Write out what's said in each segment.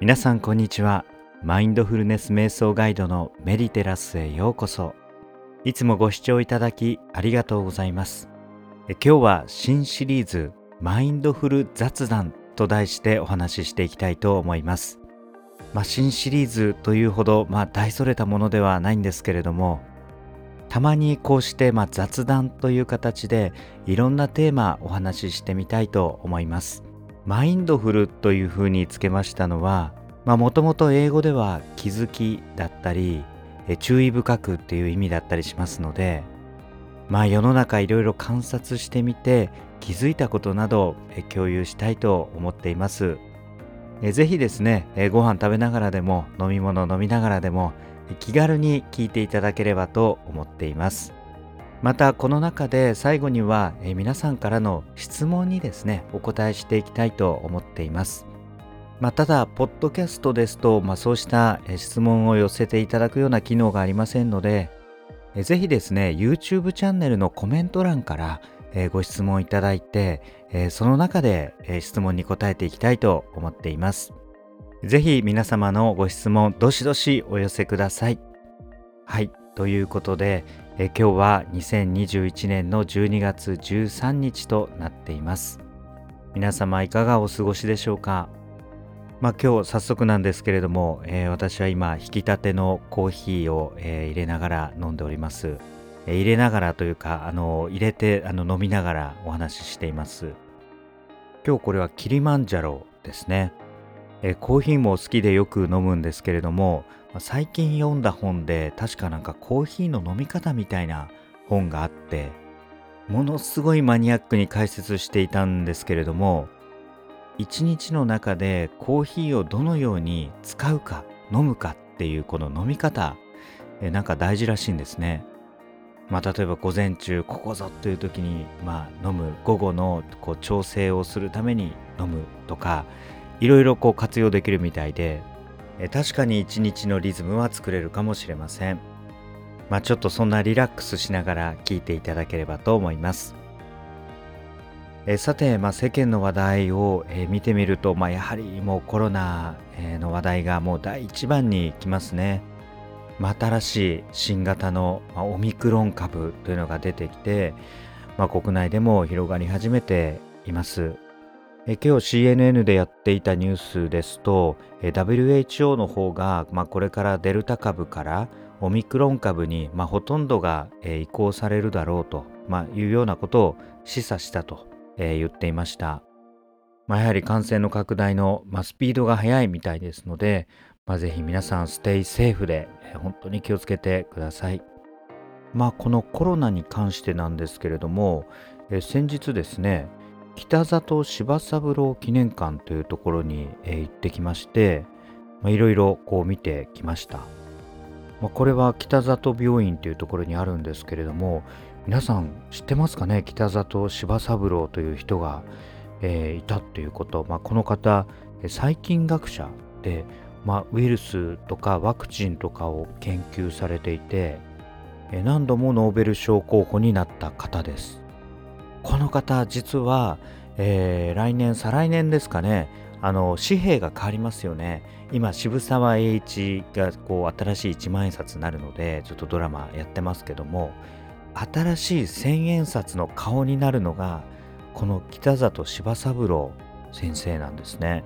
皆さんこんにちは。マインドフルネス瞑想ガイドのメディテラスへようこそ。いつもご視聴いただきありがとうございます。え今日は新シリーズマインドフル雑談と題してお話ししていきたいと思います。まあ、新シリーズというほど、まあ、大それたものではないんですけれどもたまにこうして、まあ、雑談という形でいろんなテーマお話ししてみたいと思います。マインドフルというふうにつけましたのはもともと英語では気づきだったり注意深くっていう意味だったりしますのでまあ世の中いろいろ観察してみて気づいたことなど共有したいと思っています。ぜひですねご飯食べながらでも飲み物飲みながらでも気軽に聞いていただければと思っています。またこの中で最後には皆さんからの質問にですねお答えしていきたいと思っていますまあ、ただ、ポッドキャストですと、まあ、そうした質問を寄せていただくような機能がありませんので、ぜひですね、YouTube チャンネルのコメント欄からご質問いただいて、その中で質問に答えていきたいと思っています。ぜひ皆様のご質問、どしどしお寄せください。はい、ということで、今日は2021年の12月13日となっています。皆様いかがお過ごしでしょうか？まあ、今日早速なんですけれども、えー、私は今引き立てのコーヒーを、えー、入れながら飲んでおります、えー、入れながらというかあの入れてあの飲みながらお話ししています。今日これはキリマンジャロですね、えコーヒーも好きでよく飲むんですけれども最近読んだ本で確かなんかコーヒーの飲み方みたいな本があってものすごいマニアックに解説していたんですけれども一日の中でコーヒーをどのように使うか飲むかっていうこの飲み方えなんか大事らしいんですね。まあ、例えば午前中ここぞという時に、まあ、飲む午後のこう調整をするために飲むとかいろいろこう活用できるみたいで確かに一日のリズムは作れるかもしれません。まあ、ちょっとそんなリラックスしながら聞いていただければと思います。えさて、まあ、世間の話題を、え見てみると、まあ、やはりもうコロナ、の話題がもう第一番に来ますね。まあ、新しい新型の、まオミクロン株というのが出てきて、まあ、国内でも広がり始めています。え今日 CNN でやっていたニュースですと、え WHO の方が、まあ、これからデルタ株からオミクロン株に、まあ、ほとんどが、え移行されるだろうと、まあ、いうようなことを示唆したとえ、言っていました。まあ、やはり感染の拡大の、ま、スピードが速いみたいですので、まあ、ぜひ皆さんステイセーフで、え、本当に気をつけてください。まあこのコロナに関してなんですけれども、え、先日ですね北里柴三郎記念館というところに、え、行ってきましていろいろこう見てきました。まあ、これは北里病院というところにあるんですけれども皆さん知ってますかね？北里柴三郎という人が、え、いたっていうこと、まあ、この方細菌学者で、まあ、ウイルスとかワクチンとかを研究されていて何度もノーベル賞候補になった方です。この方実は、えー、来年再来年ですかねあの紙幣が変わりますよね今渋沢栄一がこう新しい一万円札になるのでちょっとドラマやってますけども新しい千円札の顔になるのがこの北里柴三郎先生なんですね。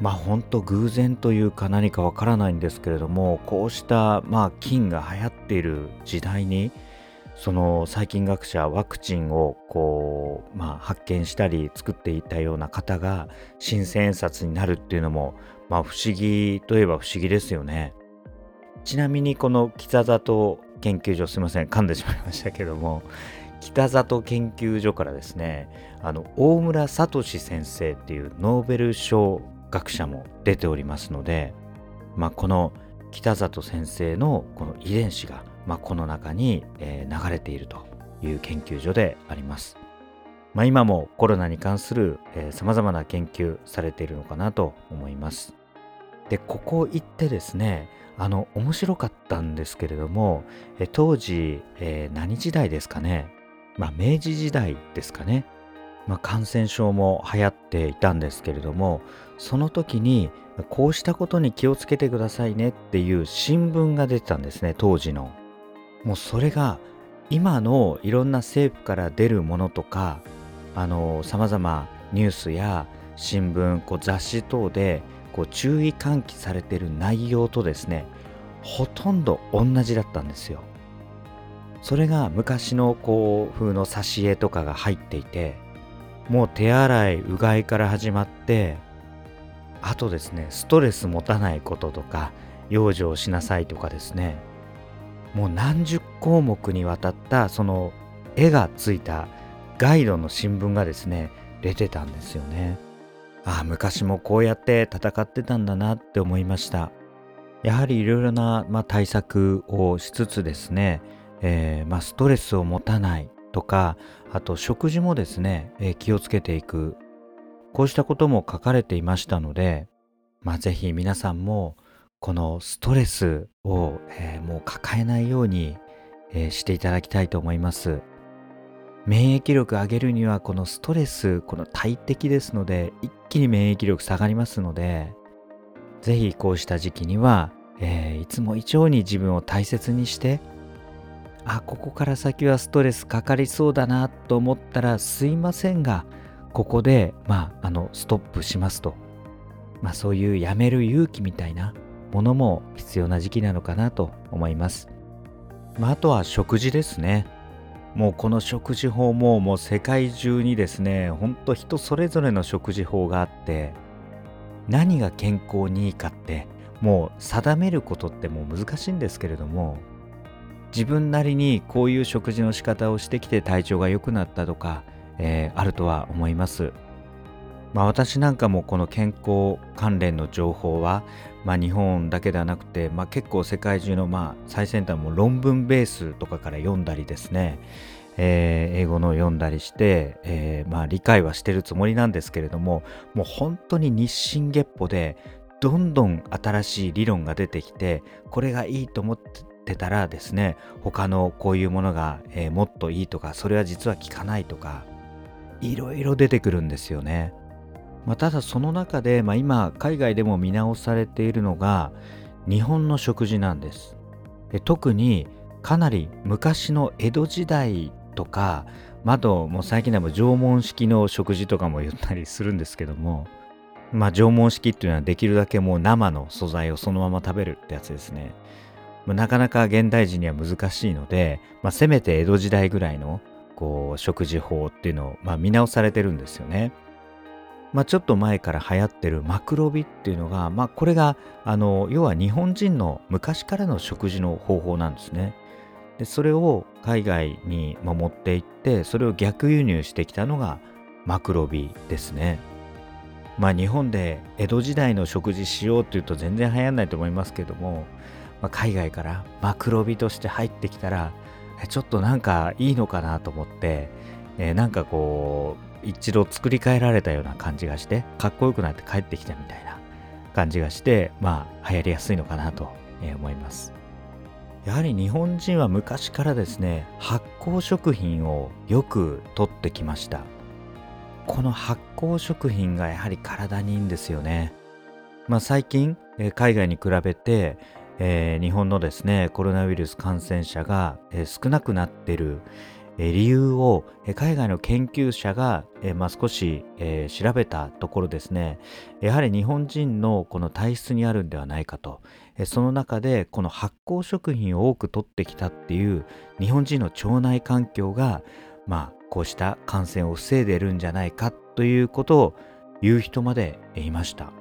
まあ本当偶然というか何かわからないんですけれどもこうしたまあ菌が流行っている時代にその細菌学者ワクチンをこう、まあ、発見したり作っていたような方が新千円札になるっていうのも、まあ、不思議といえば不思議ですよね。ちなみにこの北里研究所すいません噛んでしまいましたけども北里研究所からですねあの大村聡先生っていうノーベル賞学者も出ておりますので、まあ、この北里先生のこの遺伝子が、まあ、この中に、え、流れているという研究所であります。まあ、今もコロナに関するさまざまな研究されているのかなと思います。でここ行ってですねあの面白かったんですけれどもえ当時、えー、何時代ですかね？まあ明治時代ですかね？まあ、感染症も流行っていたんですけれどもその時にこうしたことに気をつけてくださいねっていう新聞が出てたんですね当時の。もうそれが今のいろんな政府から出るものとかあの様々ニュースや新聞こう雑誌等でこう注意喚起されてる内容とですねほとんど同じだったんですよ。それが昔のこう風の挿絵とかが入っていてもう手洗いうがいから始まってあとですねストレス持たないこととか養生しなさいとかですねもう何十項目にわたったその絵がついたガイドの新聞がですね出てたんですよね。ああ昔もこうやって戦ってたんだなって思いました。やはりいろいろな、まあ、対策をしつつですね、えー、まあ、ストレスを持たないとかあと食事もですね、えー、気をつけていく。こうしたことも書かれていましたので、まあ、ぜひ皆さんもこのストレスを、えー、もう抱えないように、えー、していただきたいと思います。免疫力上げるにはこのストレス、この大敵ですので、一気に免疫力下がりますので、ぜひこうした時期には、えー、いつも以上に自分を大切にして、あ、ここから先はストレスかかりそうだなと思ったらすいませんが、ここで、まあ、あの、ストップしますと。まあそういうやめる勇気みたいな、ものも必要な時期なのかなと思います。まあ、あとは食事ですね。もうこの食事法ももう世界中にですね、ほんと人それぞれの食事法があって、何が健康にいいかってもう定めることってもう難しいんですけれども、自分なりにこういう食事の仕方をしてきて体調が良くなったとか、えー、あるとは思います。まあ、私なんかもこの健康関連の情報は、まあ、日本だけではなくて、まあ、結構世界中のまあ最先端も論文ベースとかから読んだりですね、えー、英語の読んだりして、えー、まあ理解はしてるつもりなんですけれどももう本当に日進月歩でどんどん新しい理論が出てきてこれがいいと思ってたらですね他のこういうものが、えー、もっといいとかそれは実は効かないとかいろいろ出てくるんですよね。まあ、ただその中で、まあ、今海外でも見直されているのが日本の食事なんです特にかなり昔の江戸時代とか窓も最近でも縄文式の食事とかも言ったりするんですけどもまあ縄文式っていうのはできるだけもう生の素材をそのまま食べるってやつですね、まあ、なかなか現代人には難しいので、まあ、せめて江戸時代ぐらいのこう食事法っていうのを、まあ、見直されてるんですよね。まあ、ちょっと前から流行ってるマクロビっていうのが、まあ、これがあの要は日本人の昔からの食事の方法なんですね。でそれを海外に持って行ってそれを逆輸入してきたのがマクロビですね。まあ日本で江戸時代の食事しようっていうと全然流行んないと思いますけども、まあ、海外からマクロビとして入ってきたらちょっとなんかいいのかなと思って、えー、なんかこう一度作り変えられたような感じがしてかっこよくなって帰ってきたみたいな感じがしてまあ流行りやすいのかなと思います。やはり日本人は昔からですね発酵食品をよく取ってきました。この発酵食品がやはり体にいいんですよね。まあ最近海外に比べてえー、日本のですねコロナウイルス感染者が、えー、少なくなってる、理由を海外の研究者が、まあ、少し、調べたところですね。やはり日本人のこの体質にあるんではないかと。その中でこの発酵食品を多く取ってきたっていう日本人の腸内環境がまあこうした感染を防いでるんじゃないかということを言う人までいました。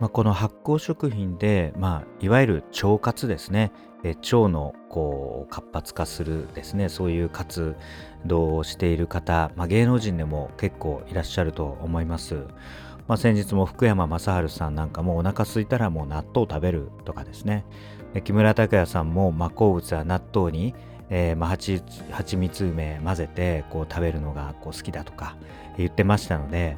まあ、この発酵食品で、まあ、いわゆる腸活ですね。え腸のこう活発化するですねそういう活動をしている方、まあ、芸能人でも結構いらっしゃると思います。まあ、先日も福山雅治さんなんかもお腹空いたらもう納豆を食べるとかですねで木村拓哉さんも、まあ、好物は納豆に、えーまあ、蜂蜜梅混ぜてこう食べるのがこう好きだとか言ってましたので、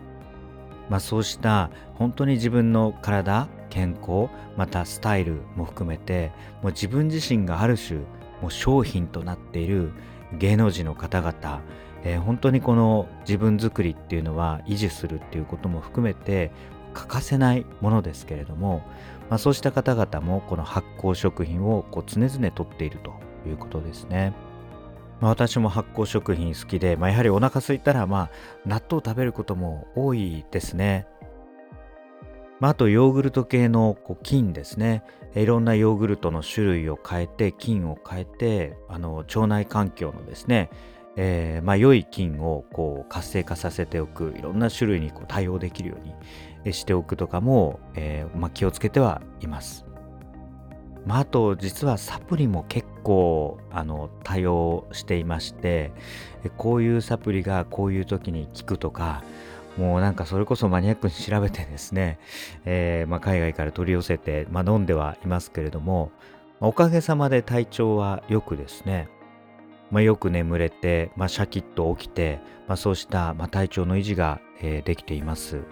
まあ、そうした本当に自分の体健康またスタイルも含めてもう自分自身がある種もう商品となっている芸能人の方々えー、本当にこの自分作りっていうのは維持するっていうことも含めて欠かせないものですけれども、まあ、そうした方々もこの発酵食品をこう常々とっているということですね。まあ、私も発酵食品好きで、まあ、やはりお腹空いたら、まあ、納豆を食べることも多いですね。まあ、あとヨーグルト系のこう菌ですねいろんなヨーグルトの種類を変えて菌を変えてあの腸内環境のですね、えー、まあ、良い菌をこう活性化させておくいろんな種類にこう対応できるようにしておくとかも、えー、まあ、気をつけてはいます。まあ、あと実はサプリも結構あの多用していましてこういうサプリがこういう時に効くとかもうなんかそれこそマニアックに調べてですね、えー、まあ、海外から取り寄せて、まあ、飲んではいますけれども、おかげさまで体調はよくですね、ま、よく眠れて、ま、シャキッと起きて、ま、そうした、ま体調の維持が、えー、できています。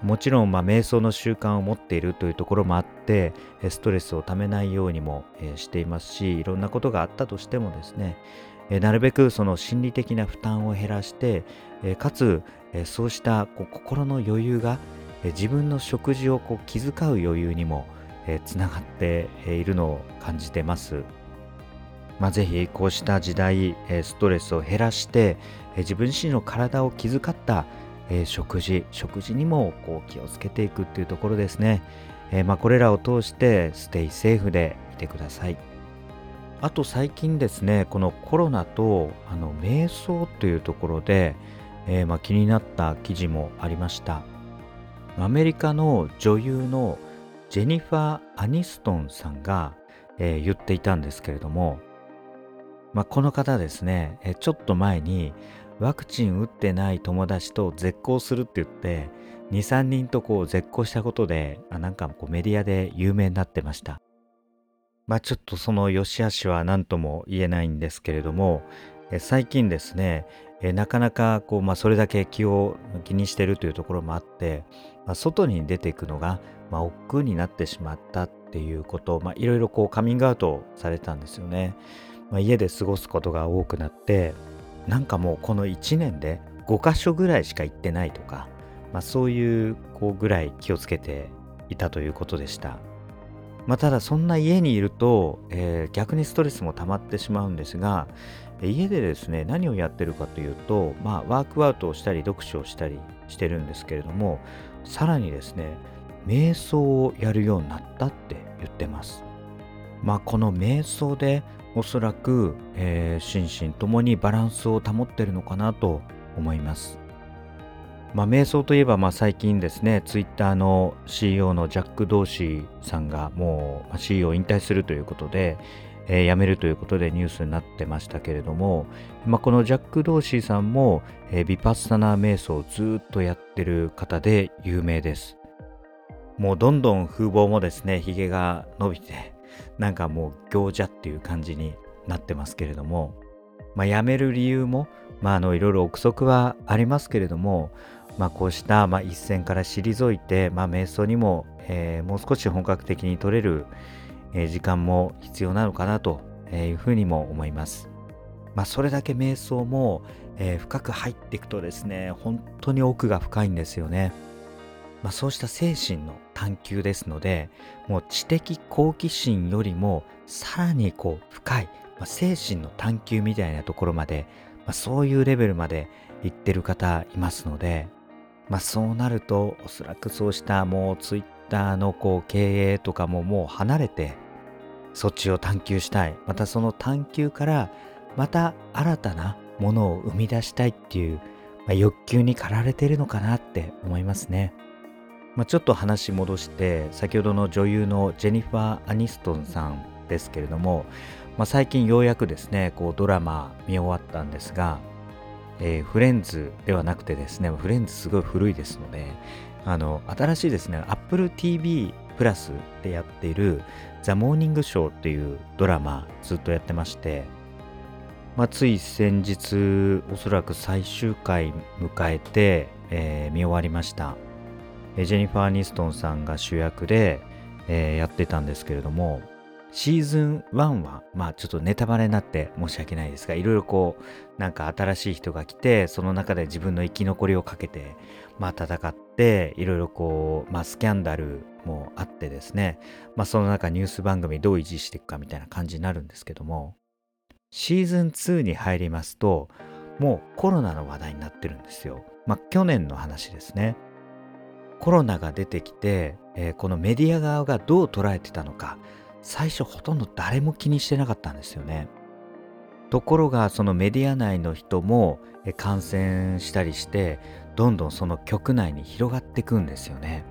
もちろん、ま瞑想の習慣を持っているというところもあってストレスをためないようにも、えしていますしいろんなことがあったとしてもですね、えなるべくその心理的な負担を減らして、えかつ、えそうしたこう心の余裕が、え自分の食事をこう気遣う余裕にも、えつながっているのを感じてます。まあ、ぜひこうした時代、えストレスを減らして、え自分自身の体を気遣った、え食事食事にもこう気をつけていくっていうところですね、えまあ、これらを通してステイセーフでいてくださいあと最近ですねこのコロナとあの瞑想というところで、えー、まあ、気になった記事もありました。アメリカの女優のジェニファー・アニストンさんが、えー、言っていたんですけれども、まあ、この方ですね、えちょっと前にワクチン打ってない友達と絶交するって言って23人とこう絶交したことであなんかこうメディアで有名になってました。まあちょっとその良し悪しは何とも言えないんですけれども最近ですねなかなかこう、まあ、それだけ気を気にしてるというところもあって、まあ、外に出ていくのが、まあ、億劫になってしまったっていうことまあ、いろいろカミングアウトされたんですよね、まあ、家で過ごすことが多くなってなんかもうこの1年で5箇所ぐらいしか行ってないとか、まあ、そういうこうぐらい気をつけていたということでした。まあ、ただそんな家にいると、えー、逆にストレスも溜まってしまうんですが家でですね何をやってるかというと、まあ、ワークアウトをしたり読書をしたりしてるんですけれどもさらにですね瞑想をやるようになったって言ってます。まあこの瞑想でおそらく、えー、心身ともにバランスを保ってるのかなと思います。まあ、瞑想といえば、まあ、最近ですね、ツイッターの CEO のジャック・ドーシーさんがもう CEO を引退するということで、えー、辞めるということでニュースになってましたけれども、まあ、このジャック・ドーシーさんも、えー、ビパッサナー瞑想をずっとやってる方で有名です。もうどんどん風貌もですね、髭が伸びて、なんかもう行者っていう感じになってますけれども、まあ、辞める理由も、まあ、あのいろいろ憶測はありますけれども、まあ、こうした、まあ、一線から退いて、まあ、瞑想にも、えー、もう少し本格的に取れる、時間も必要なのかなというふうにも思います。まあ、それだけ瞑想も、深く入っていくとですね本当に奥が深いんですよね。まあ、そうした精神の探求ですのでもう知的好奇心よりもさらにこう深い、まあ、精神の探求みたいなところまで、まあ、そういうレベルまで行ってる方いますのでまあそうなるとおそらくそうしたもうツイッターのこう経営とかももう離れてそっちを探求したいまたその探求からまた新たなものを生み出したいっていう、まあ、欲求に駆られているのかなって思いますね。まあ、ちょっと話戻して先ほどの女優のジェニファー・アニストンさんですけれども、まあ、最近ようやくですねこうドラマ見終わったんですがえー、フレンズではなくてですね、フレンズすごい古いですので、あの、新しいですね、Apple TV プラスでやっているザ・モーニングショーっていうドラマずっとやってまして、まあ、つい先日、おそらく最終回迎えて、えー、見終わりました。ジェニファー・ニストンさんが主役で、えー、やってたんですけれども、シーズン1は、まあちょっとネタバレになって申し訳ないですが、いろいろこう、なんか新しい人が来て、その中で自分の生き残りをかけて、まあ戦って、いろいろこう、まあスキャンダルもあってですね、まあその中ニュース番組どう維持していくかみたいな感じになるんですけども、シーズン2に入りますと、もうコロナの話題になってるんですよ。まあ去年の話ですね。コロナが出てきて、えー、このメディア側がどう捉えてたのか、最初ほとんど誰も気にしてなかったんですよね。ところがそのメディア内の人も感染したりしてどんどんその局内に広がっていくんですよね。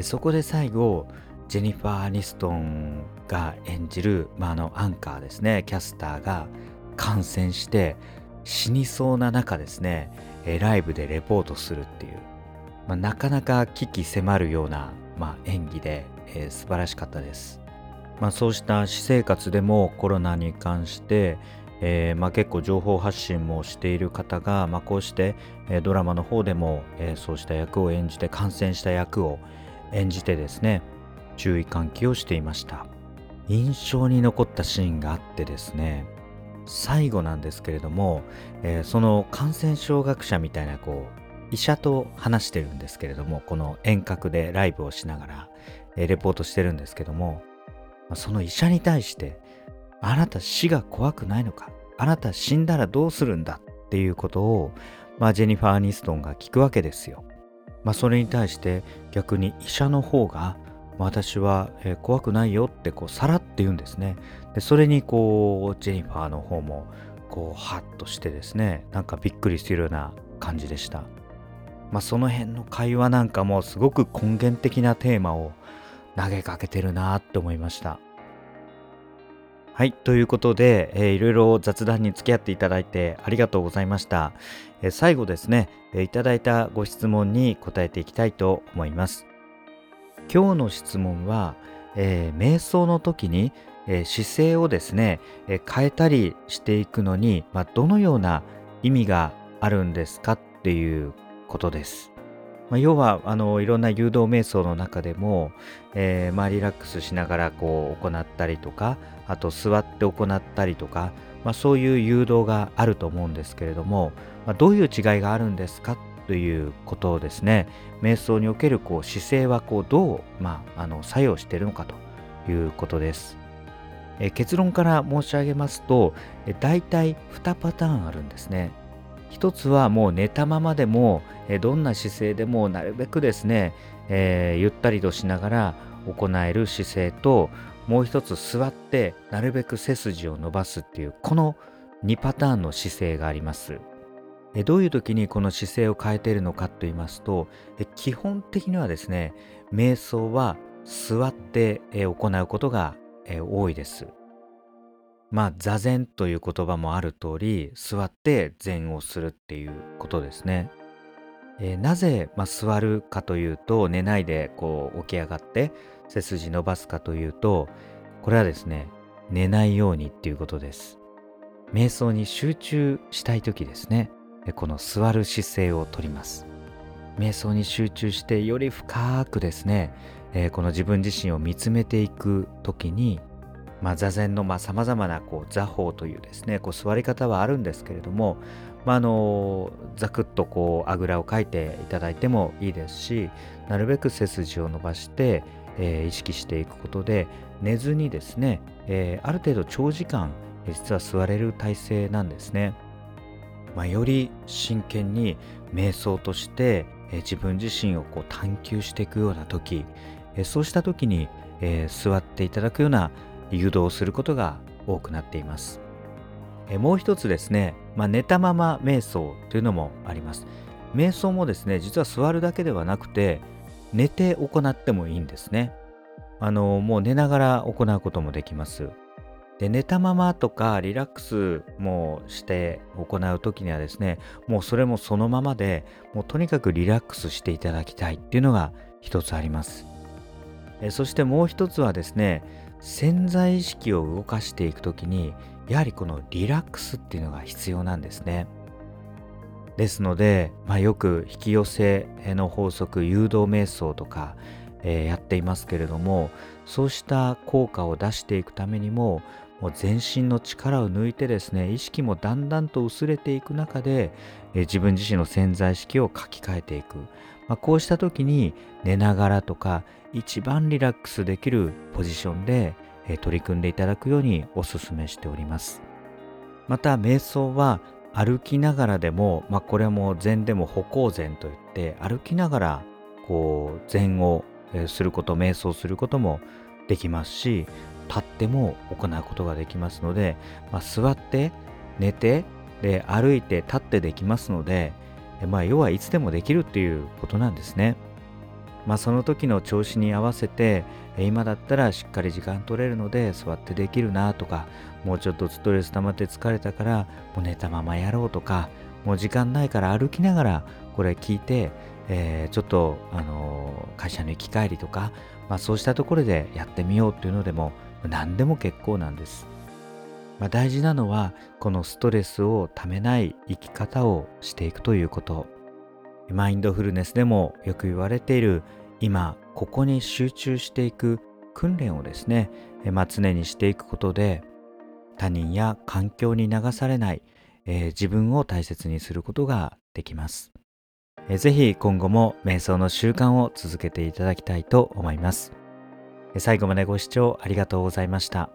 そこで最後ジェニファー・アニストンが演じる、まあ、あのアンカーですねキャスターが感染して死にそうな中ですねライブでレポートするっていう、まあ、なかなか危機迫るような、まあ、演技で、えー、素晴らしかったです。まあ、そうした私生活でもコロナに関して、えー、まあ、結構情報発信もしている方が、まあ、こうして、え、ドラマの方でも、えー、そうした役を演じて感染した役を演じてですね注意喚起をしていました。印象に残ったシーンがあってですね最後なんですけれども、えその感染症学者みたいなこう医者と話してるんですけれどもこの遠隔でライブをしながら、えレポートしてるんですけどもその医者に対して、あなた死が怖くないのか？あなた死んだらどうするんだっていうことを、まあ、ジェニファー・アニストンが聞くわけですよ。まあ、それに対して逆に医者の方が、私は、怖くないよってこうさらって言うんですね。でそれにこうジェニファーの方もこうハッとしてですねなんかびっくりするような感じでした。まあ、その辺の会話なんかもすごく根源的なテーマを投げかけてるなって思いました。はい。ということで、えー、いろいろ雑談に付き合っていただいてありがとうございました。えー、最後ですね、えー、いただいたご質問に答えていきたいと思います。今日の質問は、えー、瞑想の時に、えー、姿勢をですね、えー、変えたりしていくのに、まあ、どのような意味があるんですかっていうことです。まあ、要はあのいろんな誘導瞑想の中でも、えー、まあ、リラックスしながらこう行ったりとかあと座って行ったりとか、まあ、そういう誘導があると思うんですけれども、まどういう違いがあるんですか？ということをですね瞑想におけるこう姿勢はこうどう、まあ、の作用しているのかということです。え結論から申し上げますと、え大体2パターンあるんですね。一つはもう寝たままでも、どんな姿勢でもなるべくですね、えー、ゆったりとしながら行える姿勢ともう一つ座ってなるべく背筋を伸ばすっていうこの2パターンの姿勢があります。どういう時にこの姿勢を変えているのかと言いますと基本的にはですね瞑想は座って行うことが多いです。まあ座禅という言葉もある通り座って禅をするっていうことですね。えー、なぜ、まあ、座るかというと寝ないでこう起き上がって背筋伸ばすかというとこれはですね寝ないようにっていうことです。瞑想に集中したい時ですねこの座る姿勢をとります。瞑想に集中してより深くですね、えー、この自分自身を見つめていく時にまあ、座禅のさまざ、まなこう座法というですねこう座り方はあるんですけれども、まあ、あのざくっとこうあぐらをかいていただいてもいいですしなるべく背筋を伸ばして、えー、意識していくことで寝ずにですね、えー、ある程度長時間実は座れる体勢なんですね。まあ、より真剣に瞑想として、えー、自分自身をこう探求していくような時、え、そうした時に、え、座っていただくような誘導することが多くなっています。もう一つですね、まあ、寝たまま瞑想というのもあります。瞑想もですね、実は座るだけではなくて、寝て行ってもいいんですね。あの、もう寝ながら行うこともできます。で、寝たままとかリラックスもして行う時にはですね、もうそれもそのままで、もうとにかくリラックスしていただきたいっていうのが一つあります。えそしてもう一つはですね、潜在意識を動かしていく時にやはりこのリラックスっていうのが必要なんですね。ですので、まあ、よく引き寄せの法則誘導瞑想とかえー、やっていますけれどもそうした効果を出していくためにももう全身の力を抜いてですね意識もだんだんと薄れていく中で、えー、自分自身の潜在意識を書き換えていく、まあ、こうした時に寝ながらとか一番リラックスできるポジションで、え、取り組んでいただくようにお勧めしておりますまた瞑想は歩きながらでも、まあ、これも禅でも歩行禅といって歩きながらこう禅をすること瞑想することもできますし立っても行うことができますので、まあ、座って寝てで歩いて立ってできますので、まあ、要はいつでもできるっていうことなんですね。まあ、その時の調子に合わせて今だったらしっかり時間取れるので座ってできるなとかもうちょっとストレス溜まって疲れたからもう寝たままやろうとかもう時間ないから歩きながらこれ聞いて、えー、ちょっと、あのー、会社の行き帰りとか、まあ、そうしたところでやってみようっていうのでも何でも結構なんです。まあ、大事なのはこのストレスをためない生き方をしていくということマインドフルネスでもよく言われている今ここに集中していく訓練をですね、まあ、常にしていくことで他人や環境に流されない、えー、自分を大切にすることができます。ぜひ今後も瞑想の習慣を続けていただきたいと思います。最後までご視聴ありがとうございました。